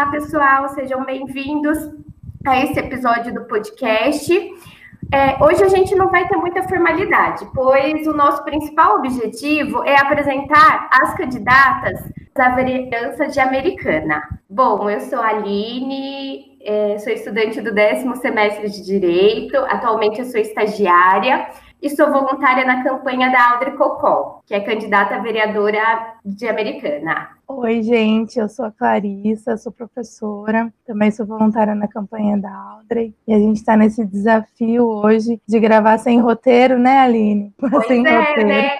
Olá, pessoal, sejam bem-vindos a esse episódio do podcast. É, hoje a gente não vai ter muita formalidade, pois o nosso principal objetivo é apresentar as candidatas da vereança de Americana. Bom, eu sou a Aline, é, sou estudante do décimo semestre de Direito, atualmente eu sou estagiária e sou voluntária na campanha da Audrey Cocol, que é candidata a vereadora de Americana. Oi, gente, eu sou a Clarissa, sou professora, também sou voluntária na campanha da Audrey, e a gente está nesse desafio hoje de gravar sem roteiro, né, Aline? Pois sem é, roteiro. né?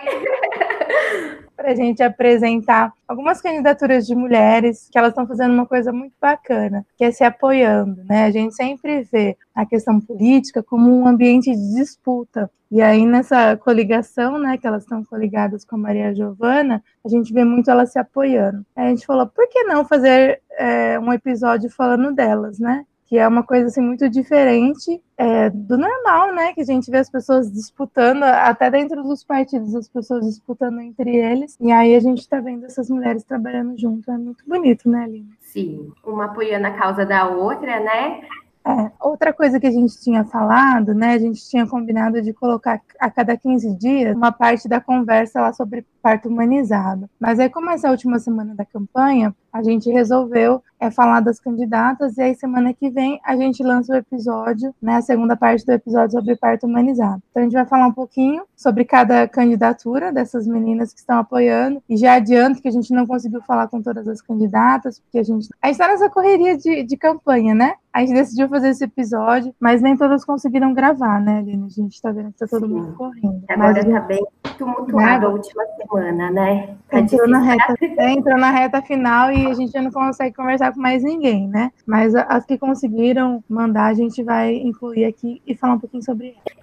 A gente apresentar algumas candidaturas de mulheres que elas estão fazendo uma coisa muito bacana, que é se apoiando, né? A gente sempre vê a questão política como um ambiente de disputa. E aí, nessa coligação, né, que elas estão coligadas com a Maria Giovana, a gente vê muito elas se apoiando. Aí a gente falou, por que não fazer é, um episódio falando delas, né? Que é uma coisa assim muito diferente é, do normal, né? Que a gente vê as pessoas disputando, até dentro dos partidos, as pessoas disputando entre eles. E aí a gente está vendo essas mulheres trabalhando junto. É muito bonito, né, Aline? Sim, uma apoiando a causa da outra, né? É, outra coisa que a gente tinha falado, né? A gente tinha combinado de colocar a cada 15 dias uma parte da conversa lá sobre parto humanizado. Mas aí, como essa é última semana da campanha, a gente resolveu é, falar das candidatas e aí semana que vem a gente lança o episódio, né, a segunda parte do episódio sobre parto humanizado. Então a gente vai falar um pouquinho sobre cada candidatura dessas meninas que estão apoiando e já adianto que a gente não conseguiu falar com todas as candidatas porque a gente a gente está nessa correria de, de campanha, né? A gente decidiu fazer esse episódio, mas nem todas conseguiram gravar, né, Aline? A gente está vendo que está todo mundo correndo. Agora está bem tumultuado a última semana, né? Tá entrou, na reta, entrou na reta final e a gente já não consegue conversar com mais ninguém, né? Mas as que conseguiram mandar, a gente vai incluir aqui e falar um pouquinho sobre ela.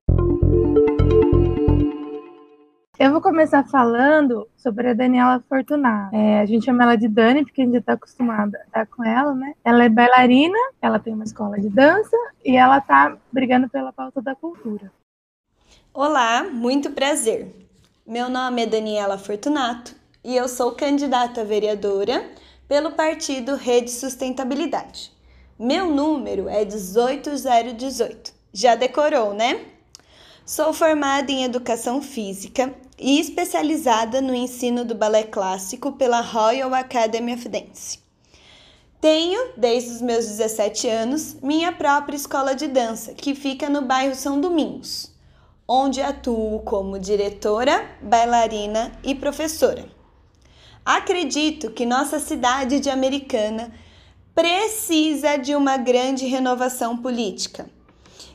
Eu vou começar falando sobre a Daniela Fortunato. É, a gente chama ela de Dani, porque a gente está acostumada a estar com ela, né? Ela é bailarina, ela tem uma escola de dança e ela está brigando pela pauta da cultura. Olá, muito prazer. Meu nome é Daniela Fortunato e eu sou candidata a vereadora pelo partido Rede Sustentabilidade. Meu número é 18018. Já decorou, né? Sou formada em Educação Física e especializada no ensino do balé clássico pela Royal Academy of Dance. Tenho, desde os meus 17 anos, minha própria escola de dança, que fica no bairro São Domingos, onde atuo como diretora, bailarina e professora. Acredito que nossa cidade de Americana precisa de uma grande renovação política.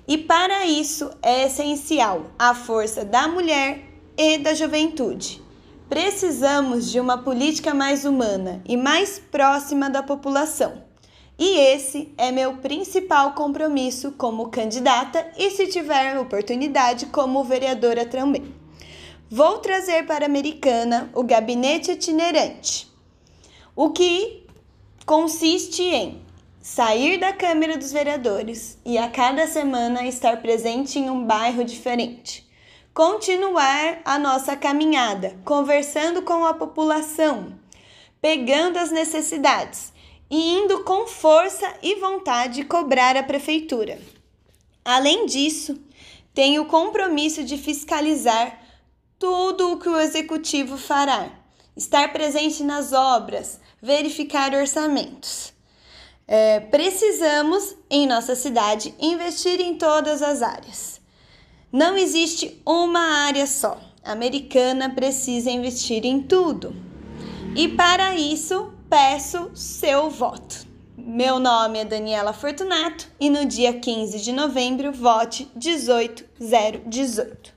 E para isso é essencial a força da mulher e da juventude. Precisamos de uma política mais humana e mais próxima da população. E esse é meu principal compromisso como candidata e, se tiver oportunidade, como vereadora também. Vou trazer para a Americana o gabinete itinerante, o que consiste em sair da Câmara dos Vereadores e a cada semana estar presente em um bairro diferente. Continuar a nossa caminhada, conversando com a população, pegando as necessidades e indo com força e vontade cobrar a prefeitura. Além disso, tenho o compromisso de fiscalizar tudo o que o executivo fará, estar presente nas obras, verificar orçamentos. É, precisamos, em nossa cidade, investir em todas as áreas. Não existe uma área só. A americana precisa investir em tudo. E para isso, peço seu voto. Meu nome é Daniela Fortunato e no dia 15 de novembro vote 18018.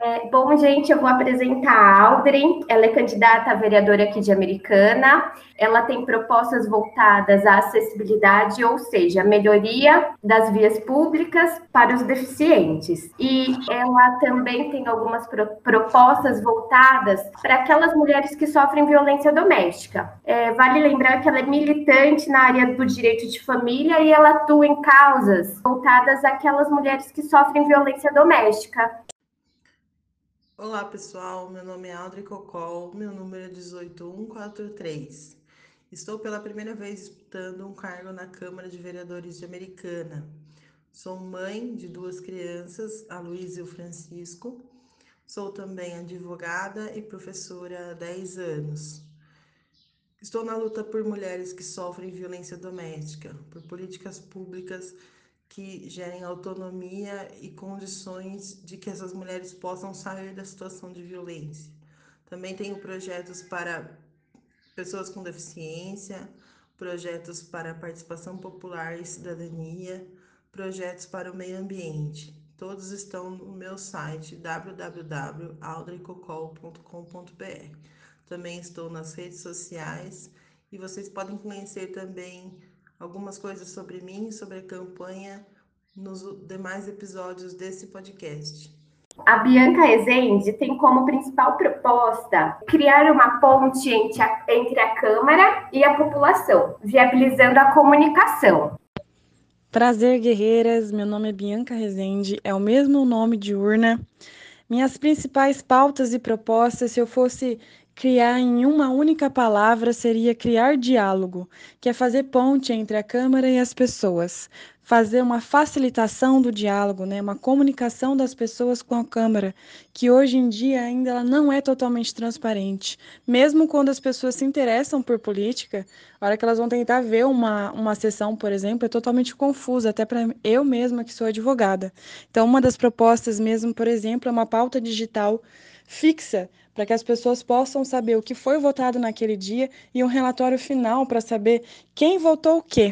É, bom, gente, eu vou apresentar a Audrey. Ela é candidata a vereadora aqui de Americana. Ela tem propostas voltadas à acessibilidade, ou seja, melhoria das vias públicas para os deficientes. E ela também tem algumas pro propostas voltadas para aquelas mulheres que sofrem violência doméstica. É, vale lembrar que ela é militante na área do direito de família e ela atua em causas voltadas àquelas mulheres que sofrem violência doméstica. Olá pessoal, meu nome é Audrey Cocol, meu número é 18143 Estou pela primeira vez disputando um cargo na Câmara de Vereadores de Americana. Sou mãe de duas crianças, a Luísa e o Francisco. Sou também advogada e professora há 10 anos. Estou na luta por mulheres que sofrem violência doméstica, por políticas públicas que gerem autonomia e condições de que essas mulheres possam sair da situação de violência. Também tenho projetos para pessoas com deficiência, projetos para participação popular e cidadania, projetos para o meio ambiente. Todos estão no meu site www.aldricocol.com.br. Também estou nas redes sociais e vocês podem conhecer também algumas coisas sobre mim e sobre a campanha nos demais episódios desse podcast. A Bianca Rezende tem como principal proposta criar uma ponte entre a, entre a Câmara e a população, viabilizando a comunicação. Prazer, guerreiras. Meu nome é Bianca Rezende, é o mesmo nome de urna. Minhas principais pautas e propostas, se eu fosse Criar em uma única palavra seria criar diálogo, que é fazer ponte entre a Câmara e as pessoas, fazer uma facilitação do diálogo, né, uma comunicação das pessoas com a Câmara, que hoje em dia ainda ela não é totalmente transparente. Mesmo quando as pessoas se interessam por política, a hora que elas vão tentar ver uma, uma sessão, por exemplo, é totalmente confusa, até para eu mesma que sou advogada. Então, uma das propostas mesmo, por exemplo, é uma pauta digital fixa para que as pessoas possam saber o que foi votado naquele dia e um relatório final para saber quem votou o quê.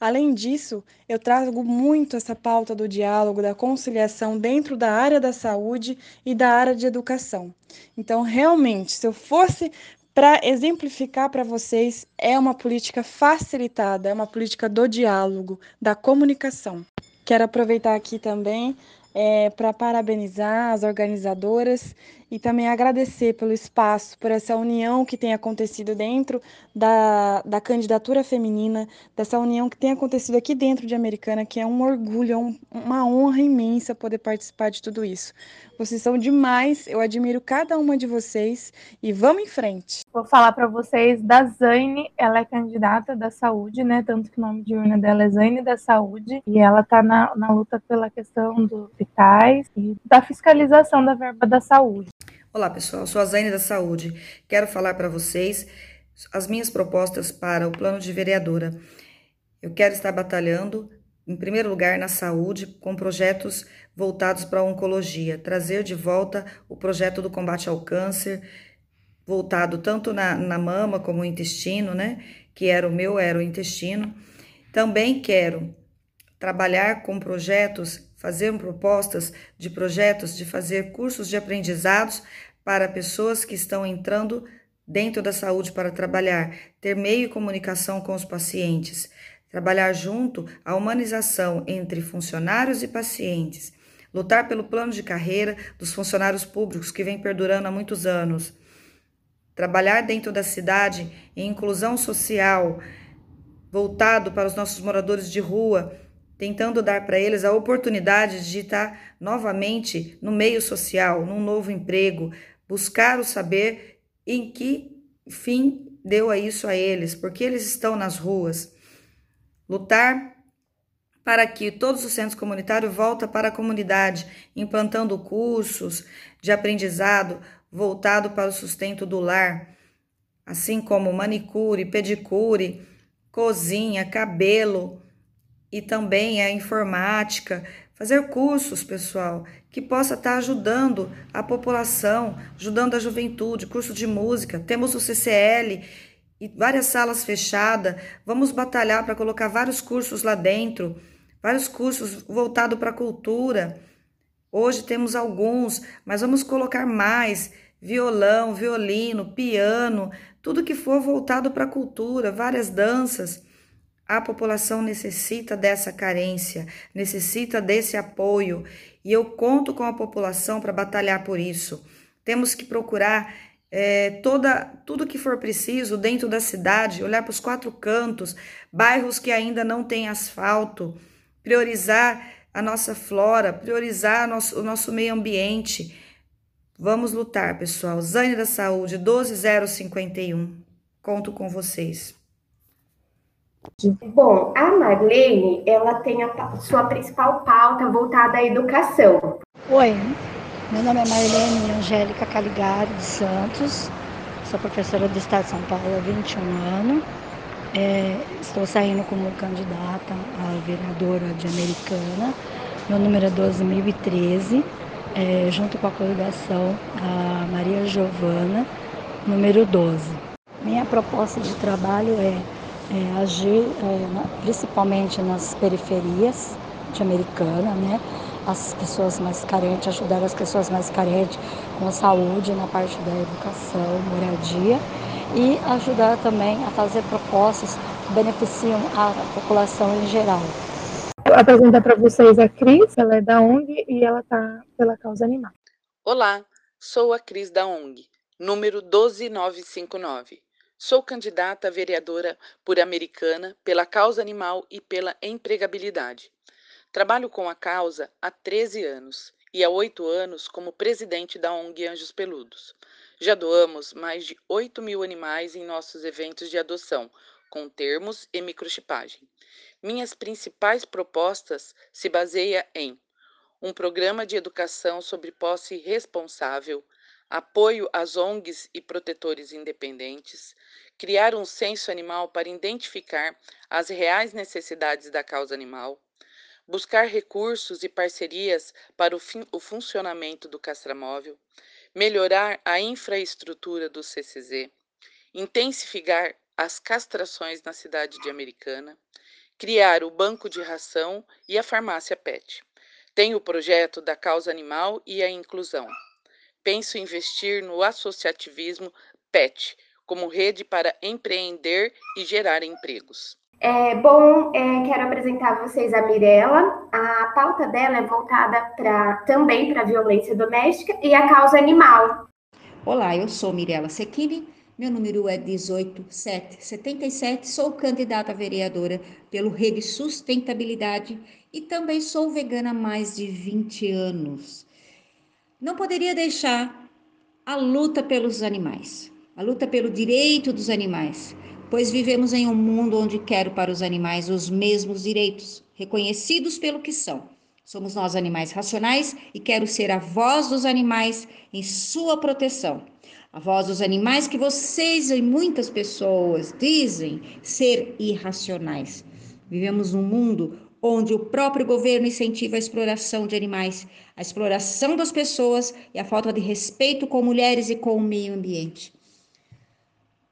Além disso, eu trago muito essa pauta do diálogo, da conciliação dentro da área da saúde e da área de educação. Então, realmente, se eu fosse para exemplificar para vocês, é uma política facilitada, é uma política do diálogo, da comunicação. Quero aproveitar aqui também é, para parabenizar as organizadoras e também agradecer pelo espaço, por essa união que tem acontecido dentro da, da candidatura feminina, dessa união que tem acontecido aqui dentro de Americana, que é um orgulho, é um, uma honra imensa poder participar de tudo isso. Vocês são demais, eu admiro cada uma de vocês e vamos em frente. Vou falar para vocês da Zaine, ela é candidata da saúde, né? Tanto que o nome de urna dela é Zaine da Saúde, e ela está na, na luta pela questão dos hospitais e da fiscalização da verba da saúde. Olá, pessoal. Sou a Zaine da Saúde. Quero falar para vocês as minhas propostas para o plano de vereadora. Eu quero estar batalhando, em primeiro lugar, na saúde, com projetos voltados para a oncologia, trazer de volta o projeto do combate ao câncer, voltado tanto na, na mama como no intestino, né? Que era o meu, era o intestino. Também quero trabalhar com projetos fazer propostas de projetos de fazer cursos de aprendizados para pessoas que estão entrando dentro da saúde para trabalhar, ter meio de comunicação com os pacientes, trabalhar junto à humanização entre funcionários e pacientes, lutar pelo plano de carreira dos funcionários públicos que vem perdurando há muitos anos, trabalhar dentro da cidade em inclusão social, voltado para os nossos moradores de rua, tentando dar para eles a oportunidade de estar novamente no meio social, num novo emprego, buscar o saber em que fim deu a isso a eles, porque eles estão nas ruas. Lutar para que todos os centros comunitários voltem para a comunidade, implantando cursos de aprendizado voltado para o sustento do lar, assim como manicure, pedicure, cozinha, cabelo, e também a informática, fazer cursos, pessoal, que possa estar ajudando a população, ajudando a juventude, curso de música. Temos o CCL e várias salas fechadas. Vamos batalhar para colocar vários cursos lá dentro, vários cursos voltados para a cultura. Hoje temos alguns, mas vamos colocar mais violão, violino, piano, tudo que for voltado para a cultura, várias danças. A população necessita dessa carência, necessita desse apoio e eu conto com a população para batalhar por isso. Temos que procurar é, toda, tudo que for preciso dentro da cidade, olhar para os quatro cantos, bairros que ainda não têm asfalto, priorizar a nossa flora, priorizar nosso, o nosso meio ambiente. Vamos lutar, pessoal. Zane da Saúde, 12051. Conto com vocês. Bom, a Marlene, ela tem a sua principal pauta voltada à educação. Oi, meu nome é Marlene Angélica Caligari de Santos, sou professora do Estado de São Paulo há 21 anos. É, estou saindo como candidata a vereadora de Americana. Meu número é 12.013, é, junto com a coligação a Maria Giovana, número 12. Minha proposta de trabalho é é, agir é, principalmente nas periferias de Americana, né? As pessoas mais carentes, ajudar as pessoas mais carentes com a saúde, na parte da educação, moradia e ajudar também a fazer propostas que beneficiam a população em geral. Vou apresentar para vocês a Cris, ela é da ONG e ela está pela causa animal. Olá, sou a Cris da ONG, número 12959. Sou candidata a vereadora por Americana pela causa animal e pela empregabilidade. Trabalho com a causa há 13 anos e há oito anos como presidente da ONG Anjos Peludos. Já doamos mais de 8 mil animais em nossos eventos de adoção, com termos e microchipagem. Minhas principais propostas se baseiam em um programa de educação sobre posse responsável, apoio às ONGs e protetores independentes, criar um censo animal para identificar as reais necessidades da causa animal, buscar recursos e parcerias para o, o funcionamento do castramóvel, melhorar a infraestrutura do CCZ, intensificar as castrações na cidade de Americana, criar o banco de ração e a farmácia PET. Tem o projeto da causa animal e a inclusão penso investir no associativismo PET como rede para empreender e gerar empregos. É, bom, é, quero apresentar a vocês a Mirella. A pauta dela é voltada pra, também para a violência doméstica e a causa animal. Olá, eu sou Mirella Sequini, meu número é 18777, sou candidata a vereadora pelo Rede Sustentabilidade e também sou vegana há mais de 20 anos não poderia deixar a luta pelos animais, a luta pelo direito dos animais, pois vivemos em um mundo onde quero para os animais os mesmos direitos, reconhecidos pelo que são. Somos nós animais racionais e quero ser a voz dos animais em sua proteção. A voz dos animais que vocês e muitas pessoas dizem ser irracionais. Vivemos num mundo onde o próprio governo incentiva a exploração de animais, a exploração das pessoas e a falta de respeito com mulheres e com o meio ambiente.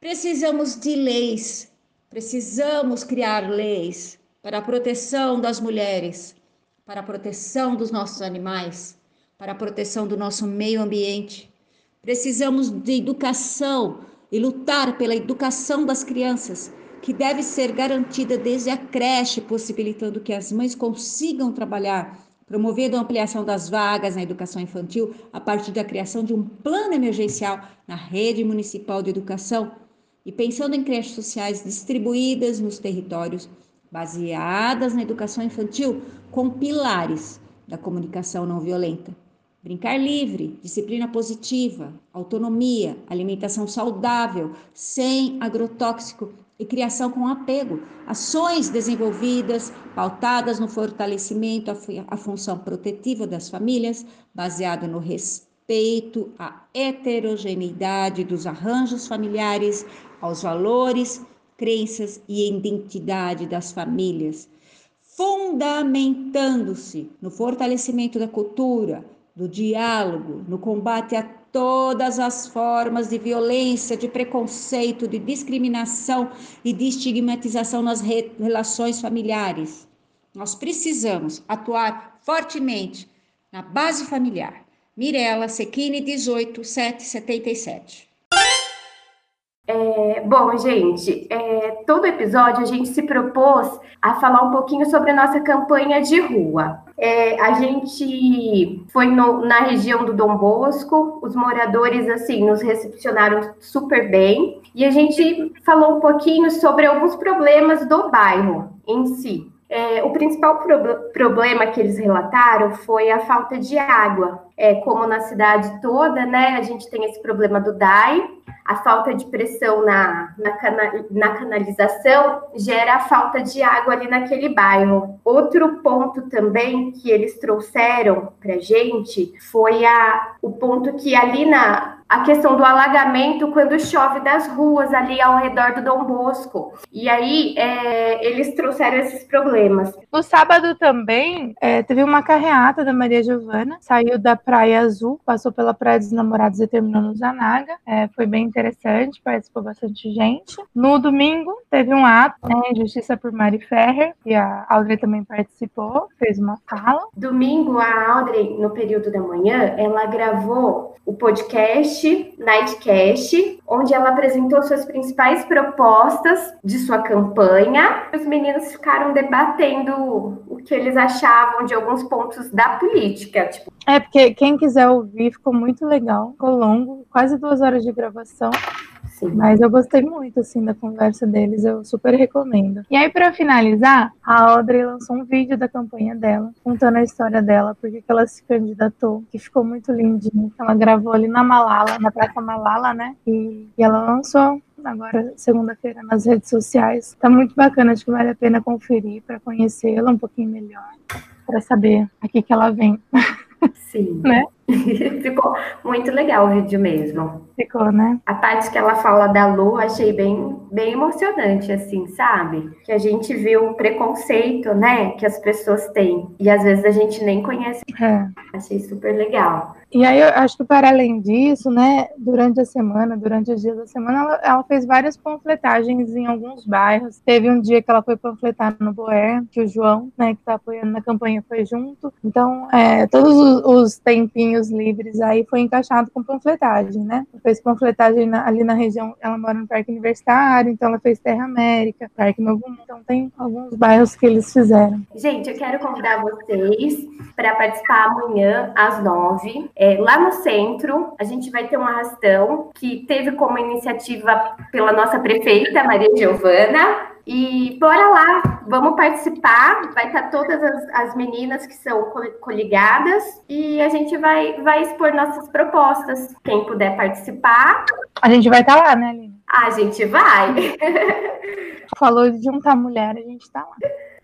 Precisamos de leis, precisamos criar leis para a proteção das mulheres, para a proteção dos nossos animais, para a proteção do nosso meio ambiente. Precisamos de educação e lutar pela educação das crianças que deve ser garantida desde a creche, possibilitando que as mães consigam trabalhar, promovendo a ampliação das vagas na educação infantil a partir da criação de um plano emergencial na rede municipal de educação e pensando em creches sociais distribuídas nos territórios, baseadas na educação infantil com pilares da comunicação não violenta. Brincar livre, disciplina positiva, autonomia, alimentação saudável, sem agrotóxico e criação com apego, ações desenvolvidas pautadas no fortalecimento à função protetiva das famílias, baseado no respeito à heterogeneidade dos arranjos familiares, aos valores, crenças e identidade das famílias, fundamentando-se no fortalecimento da cultura, do diálogo, no combate a todas as formas de violência, de preconceito, de discriminação e de estigmatização nas re relações familiares. Nós precisamos atuar fortemente na base familiar. Mirela Sequini, 18777. É, bom, gente, é, todo episódio a gente se propôs a falar um pouquinho sobre a nossa campanha de rua. É, a gente foi no, na região do Dom Bosco, os moradores, assim, nos recepcionaram super bem, e a gente falou um pouquinho sobre alguns problemas do bairro em si. É, o principal pro problema que eles relataram foi a falta de água. É, como na cidade toda, né, a gente tem esse problema do DAI, a falta de pressão na, na, cana na canalização gera a falta de água ali naquele bairro. Outro ponto também que eles trouxeram para gente foi a, o ponto que ali na, a questão do alagamento quando chove das ruas ali ao redor do Dom Bosco. E aí é, eles trouxeram esses problemas. No sábado também é, teve uma carreata da Maria Giovana, saiu da Praia Azul, passou pela Praia dos Namorados e terminou no Zanaga. É, foi bem interessante, participou bastante gente. No domingo teve um ato, né, Justiça por Mari Ferrer, e a Audrey também participou, fez uma fala. Domingo, a Audrey, no período da manhã, ela gravou o podcast Nightcast, onde ela apresentou suas principais propostas de sua campanha. Os meninos ficaram debatendo o que eles achavam de alguns pontos da política. Tipo... É, porque quem quiser ouvir, ficou muito legal, ficou longo, quase duas horas de gravação. Sim. Mas eu gostei muito, assim, da conversa deles, eu super recomendo. E aí, para finalizar, a Audrey lançou um vídeo da campanha dela, contando a história dela, porque ela se candidatou, que ficou muito lindinho. Ela gravou ali na Malala, na Praça Malala, né? E, e ela lançou agora segunda-feira nas redes sociais. Tá muito bacana, acho que vale a pena conferir para conhecê-la um pouquinho melhor, para saber aqui que ela vem. Sim. né? Ficou muito legal o vídeo mesmo. Ficou, né? A parte que ela fala da Lu, achei bem, bem emocionante, assim, sabe? Que a gente viu o preconceito, né, que as pessoas têm. E às vezes a gente nem conhece. É. Achei super legal. E aí eu acho que para além disso, né, durante a semana, durante os dias da semana, ela, ela, fez várias panfletagens em alguns bairros. Teve um dia que ela foi panfletar no Boer, que o João, né, que tá apoiando na campanha, foi junto. Então, é, todos os, os tempinhos livres aí foi encaixado com panfletagem, né? Fez panfletagem na, ali na região, ela mora no Parque Universitário, então ela fez Terra América, Parque Novo Mundo. Então tem alguns bairros que eles fizeram. Gente, eu quero convidar vocês para participar amanhã às nove é, lá no centro, a gente vai ter um arrastão que teve como iniciativa pela nossa prefeita, Maria Giovana. E bora lá, vamos participar. Vai estar todas as, as meninas que são coligadas e a gente vai, vai expor nossas propostas. Quem puder participar. A gente vai estar lá, né, Aline? A gente vai. Falou de juntar mulher, a gente está lá.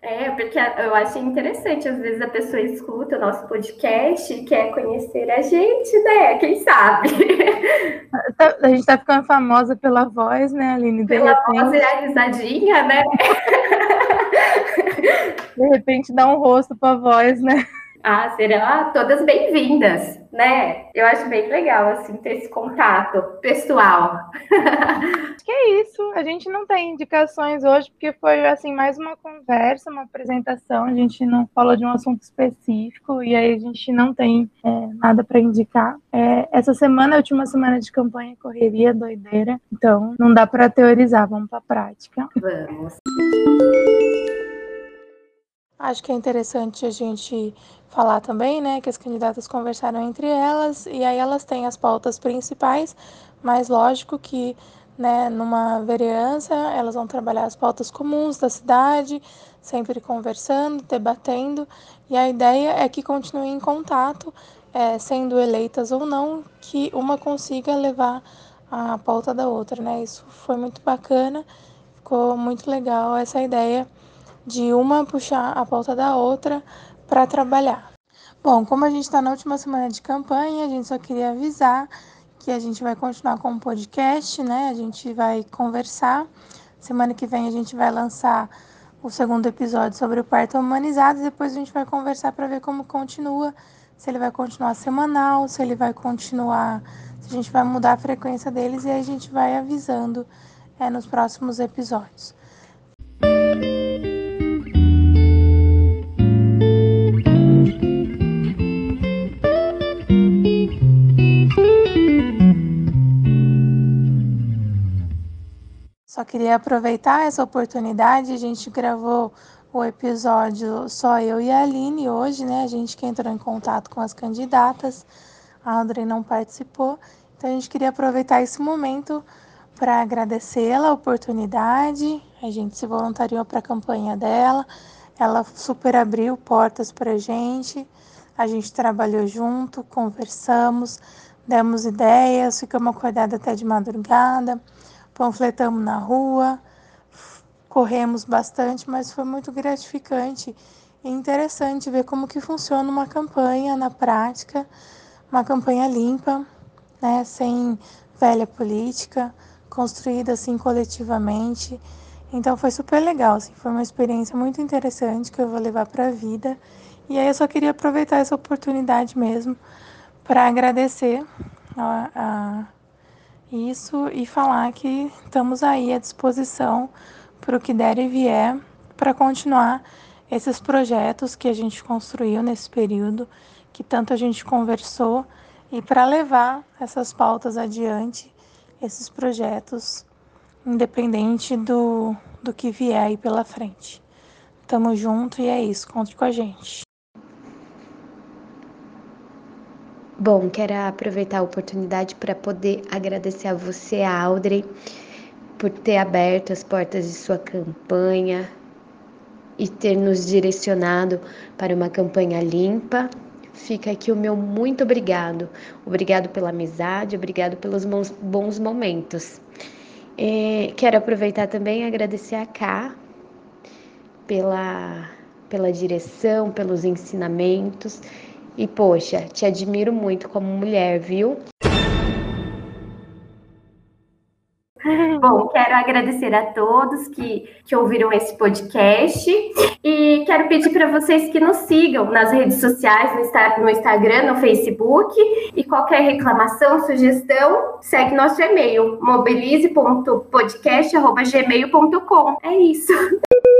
É, porque eu achei interessante, às vezes a pessoa escuta o nosso podcast e quer conhecer a gente, né? Quem sabe? Tá, a gente tá ficando famosa pela voz, né, Aline? pela repente... voz realizadinha, né? De repente dá um rosto pra voz, né? Ah, serão todas bem-vindas, né? Eu acho bem legal, assim, ter esse contato pessoal. Acho que é isso. A gente não tem indicações hoje, porque foi, assim, mais uma conversa, uma apresentação. A gente não falou de um assunto específico e aí a gente não tem é, nada para indicar. É, essa semana é a última semana de campanha, correria, doideira. Então, não dá para teorizar, vamos para prática. Vamos. Acho que é interessante a gente falar também, né, que as candidatas conversaram entre elas e aí elas têm as pautas principais, mas lógico que, né, numa vereança elas vão trabalhar as pautas comuns da cidade, sempre conversando, debatendo, e a ideia é que continuem em contato, é, sendo eleitas ou não, que uma consiga levar a pauta da outra, né? Isso foi muito bacana, ficou muito legal essa ideia de uma puxar a pauta da outra para trabalhar. Bom, como a gente está na última semana de campanha, a gente só queria avisar que a gente vai continuar com o podcast, né? A gente vai conversar. Semana que vem a gente vai lançar o segundo episódio sobre o parto humanizado depois a gente vai conversar para ver como continua, se ele vai continuar semanal, se ele vai continuar, se a gente vai mudar a frequência deles e aí a gente vai avisando é, nos próximos episódios. Queria aproveitar essa oportunidade, a gente gravou o episódio só eu e a Aline hoje, né? A gente que entrou em contato com as candidatas, a Audrey não participou, então a gente queria aproveitar esse momento para agradecê-la a oportunidade. A gente se voluntariou para a campanha dela. ela super abriu portas para a gente, a gente trabalhou junto, conversamos, demos ideias, ficamos acordados até de madrugada, panfletamos na rua, corremos bastante, mas foi muito gratificante e interessante ver como que funciona uma campanha na prática, uma campanha limpa, né, sem velha política, construída assim coletivamente. Então foi super legal, assim, foi uma experiência muito interessante que eu vou levar para a vida. E aí eu só queria aproveitar essa oportunidade mesmo para agradecer a, a isso e falar que estamos aí à disposição para o que der e vier para continuar esses projetos que a gente construiu nesse período, que tanto a gente conversou, e para levar essas pautas adiante, esses projetos, independente do, do que vier aí pela frente. Tamo junto e é isso, conte com a gente. Bom, quero aproveitar a oportunidade para poder agradecer a você, Audrey, por ter aberto as portas de sua campanha e ter nos direcionado para uma campanha limpa. Fica aqui o meu muito obrigado. Obrigado pela amizade, obrigado pelos bons momentos. É, quero aproveitar também e agradecer a Cá pela, pela direção, pelos ensinamentos e, poxa, te admiro muito como mulher, viu? Bom, quero agradecer a todos que, que ouviram esse podcast e quero pedir para vocês que nos sigam nas redes sociais, no, Instagram, no Facebook e qualquer reclamação, sugestão, segue nosso e-mail mobilize.podcast.gmail.com. É isso.